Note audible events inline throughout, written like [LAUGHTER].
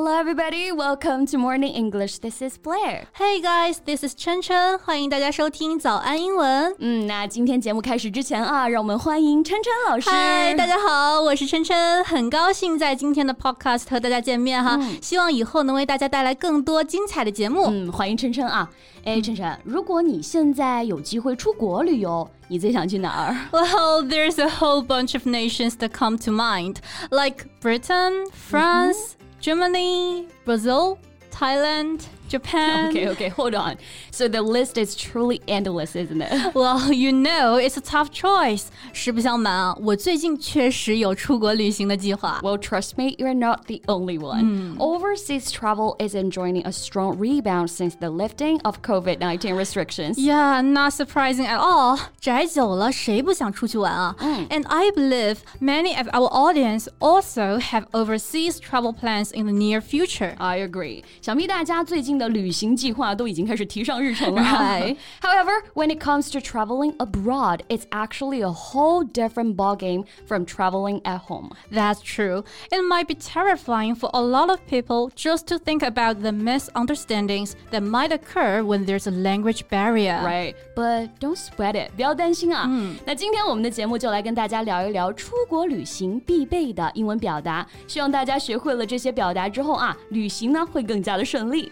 Hello, everybody. Welcome to Morning English. This is Blair. Hey guys, this is Chen Chen. 欢迎大家收听早安英文。嗯，那今天节目开始之前啊，让我们欢迎琛琛老师。嗨，大家好，我是琛琛，很高兴在今天的 podcast 和大家见面哈。嗯、希望以后能为大家带来更多精彩的节目。嗯，欢迎琛琛啊。哎，琛琛，如果你现在有机会出国旅游，你最想去哪儿？Well, there's a whole bunch of nations that come to mind, like Britain, France. Mm. Germany, Brazil, Thailand, Japan. Okay, okay, hold on. So the list is truly endless, isn't it? [LAUGHS] Well, you know, it's a tough choice. 实不相瞒啊，我最近确实有出国旅行的计划。Well, trust me, you're not the only one. Overseas travel is enjoying a strong rebound since the lifting of COVID-19 restrictions. Yeah, not surprising at all. 宅久了，谁不想出去玩啊？嗯。And I believe many of our audience also have overseas travel plans in the near future. I agree. 想必大家最近 的[LAUGHS] 旅行计划都已经开始提上日程了。Right. However, when it comes to traveling abroad, it's actually a whole different ballgame from traveling at home. That's true. It might be terrifying for a lot of people just to think about the misunderstandings that might occur when there's a language barrier. Right, but don't sweat it. 不要担心啊。嗯。那今天我们的节目就来跟大家聊一聊出国旅行必备的英文表达。希望大家学会了这些表达之后啊，旅行呢会更加的顺利。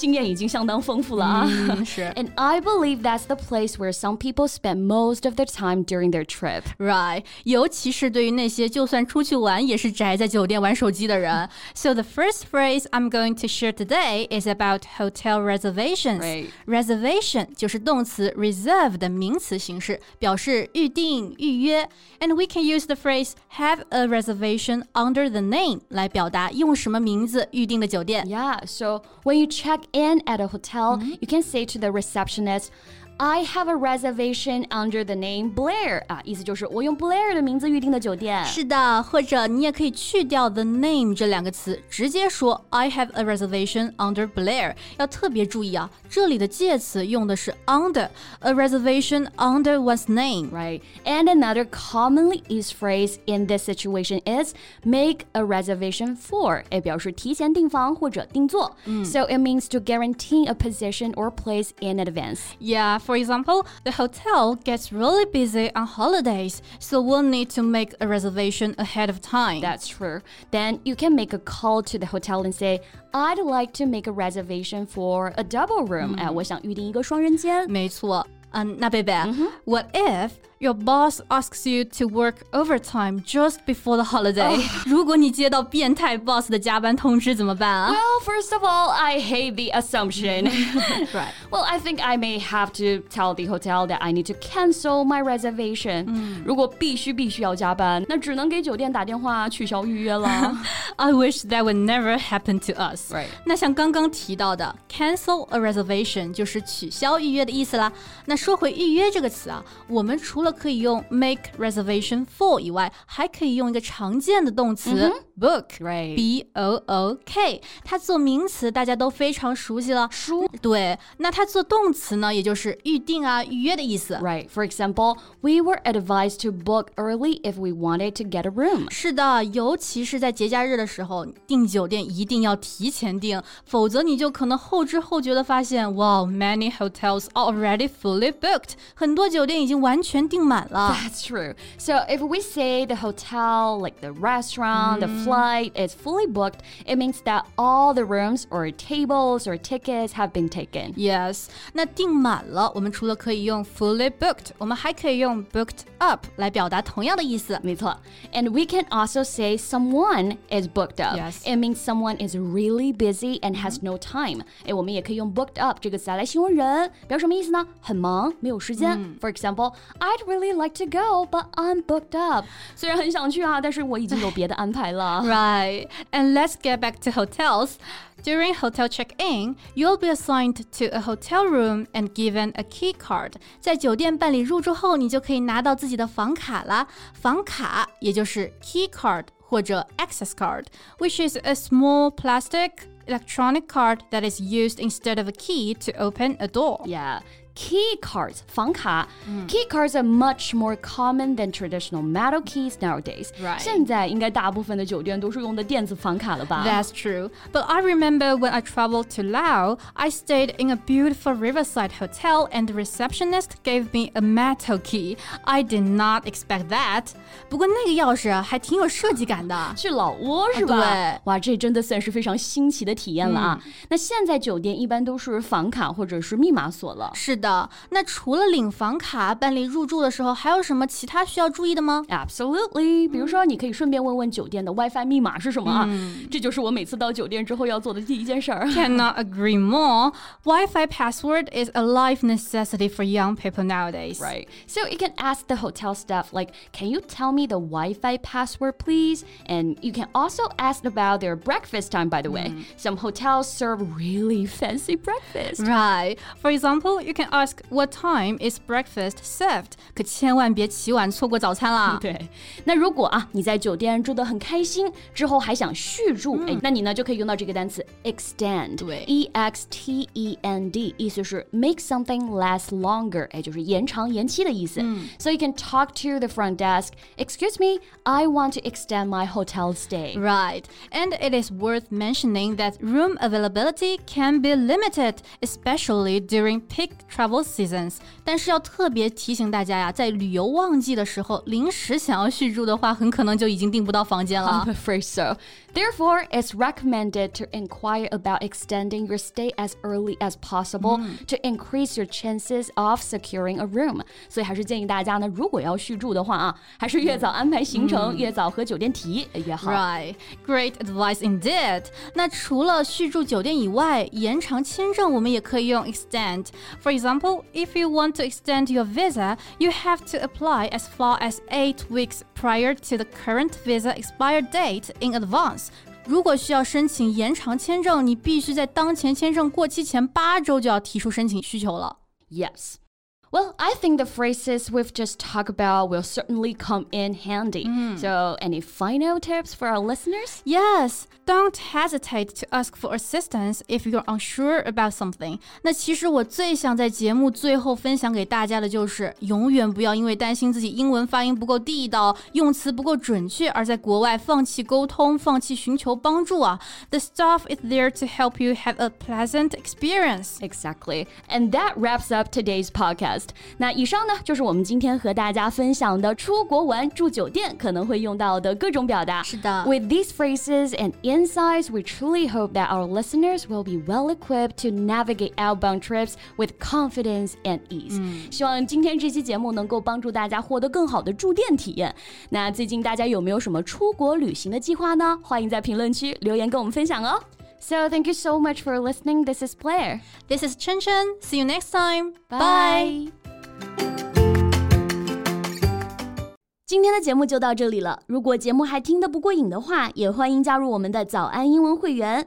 经验已经相当丰富了啊。嗯、是。And I believe that's the place where some people spend most of their time during their trip. Right. 尤其是对于那些就算出去玩也是宅在酒店玩手机的人。so [LAUGHS] the first phrase I'm going to share today is about hotel reservations. Right. Reservation 就是动词 reserve 的名词形式，表示预定、预约。And we can use the phrase have a reservation under the name 来表达用什么名字预定的酒店。Yeah. So when you check in at a hotel, mm -hmm. you can say to the receptionist, I have a reservation under the name Blair 啊，意思就是我用 Blair 的名字预定的酒店。是的，或者你也可以去掉 the name 这两个词，直接说 I have a reservation under Blair。要特别注意啊，这里的介词用的是 under，a reservation under one's name。Right. And another commonly used phrase in this situation is make a reservation for，哎，表示提前订房或者订座。嗯、so it means to guarantee a position or place in advance. Yeah. For example, the hotel gets really busy on holidays, so we'll need to make a reservation ahead of time. That's true. Then you can make a call to the hotel and say, I'd like to make a reservation for a double room. 哎，我想预定一个双人间。没错。嗯，那贝贝，What if your boss asks you to work overtime just before the holiday. Oh. [LAUGHS] boss 的加班通知怎么办啊？Well, first of all, I hate the assumption. [LAUGHS] [LAUGHS] right. Well, I think I may have to tell the hotel that I need to cancel my reservation. 如果必须必须要加班，那只能给酒店打电话取消预约了。I wish that would never happen to us. Right. 那像刚刚提到的，cancel a reservation 就是取消预约的意思啦。那说回预约这个词啊，我们除了 可以用 make reservation for 以外，还可以用一个常见的动词、mm hmm. book，right？b o o k，它做名词大家都非常熟悉了，书。对，那它做动词呢，也就是预定啊、预约的意思。Right. For example, we were advised to book early if we wanted to get a room. 是的，尤其是在节假日的时候，订酒店一定要提前订，否则你就可能后知后觉的发现，哇、wow,，many hotels are already fully booked，很多酒店已经完全订 满了。That's true. So if we say the hotel, like the restaurant, mm. the flight is fully booked, it means that all the rooms or tables or tickets have been taken. Yes. 那订满了，我们除了可以用 fully booked，我们还可以用 booked up 来表达同样的意思。没错。And we can also say someone is booked up. Yes. It means someone is really busy and has no time. 哎，我们也可以用 booked up 这个词来形容人，表示什么意思呢？很忙，没有时间。For example, I'd really like to go, but I'm booked up. 虽然很想去啊，但是我已经有别的安排了。Right. [LAUGHS] And let's get back to hotels. During hotel check-in, you'll be assigned to a hotel room and given a key card. 在酒店办理入住后，你就可以拿到自己的房卡啦。房卡也就是 key card 或者 access card, which is a small plastic electronic card that is used instead of a key to open a door. Yeah. Key cards, 房卡. Key cards are much more common than traditional metal keys nowadays. Right. 现在应该大部分的酒店都是用的电子房卡了吧 That's true. But I remember when I traveled to Laos, I stayed in a beautiful riverside hotel and the receptionist gave me a metal key. I did not expect that. 不过那个钥匙啊还挺有设计感的。去老挝是吧？对哇，这真的算是非常新奇的体验了啊！那现在酒店一般都是房卡或者是密码锁了。是的， 那除了领房卡办理入住的时候，还有什么其他需要注意的吗？ Absolutely，比如说，你可以顺便问问酒店的 WiFi 密码是什么啊？这就是我每次到酒店之后要做的第一件事儿。 Cannot agree [LAUGHS] more. Wi-Fi password is a life necessity for young people nowadays. Right. So you can ask the hotel staff, like, can you tell me the Wi Fi password, please? And you can also ask about their breakfast time, by the way. Some hotels serve really fancy breakfast. Right. For example, you can ask what time is breakfast served. 可千万别起晚错过早餐啦。对，那如果啊你在酒店住得很开心，之后还想续住，哎、那你呢就可以用到这个单词 [LAUGHS] extend，对，e x t e n d，意思是 make something last longer，哎，就是延长、延期的意思。So you can talk to the front desk. Excuse me, I want to extend my hotel stay. Right. And it is worth mentioning that room availability can be limited, especially during peak travel seasons. 但是要特别提醒大家呀，在旅游旺季的时候，临时想要续住的话，很可能就已经订不到房间了。 I'm afraid so. Therefore, it's recommended to inquire about extending your stay as early as possible to increase your chances of securing a room. 所以还是建议大家呢，如果要续住的话啊，还是越早安排行程，越早和酒店提越好。 Right, great advice indeed. 那除了续住酒店以外，延长签证我们也可以用 extend. For example, if you want to extend your visa, you have to apply as far as eight weeks prior to the current visa expire date in advance. 如果需要申请延长签证，你必须在当前签证过期前八周就要提出申请需求了。 Yes. Well, I think the phrases we've just talked about will certainly come in handy. So, any final tips for our listeners? Yes, don't hesitate to ask for assistance if you're unsure about something. 那其实我最想在节目最后分享给大家的就是，永远不要因为担心自己英文发音不够地道、用词不够准确，而在国外放弃沟通、放弃寻求帮助啊。The staff is there to help you have a pleasant experience. Exactly. And that wraps up today's podcast. 那以上呢，就是我们今天和大家分享的出国玩住酒店可能会用到的各种表达。是的 With these phrases and insights, we truly hope that our listeners will be well equipped to navigate outbound trips with confidence and ease. 希望今天这期节目能够帮助大家获得更好的住店体验。那最近大家有没有什么出国旅行的计划呢？欢迎在评论区留言跟我们分享哦。So thank you so much for listening. This is Blair. This is Chen Chen. See you next time. Bye. 今天的节目就到这里了。如果节目还听得不过瘾的话，也欢迎加入我们的早安英文会员。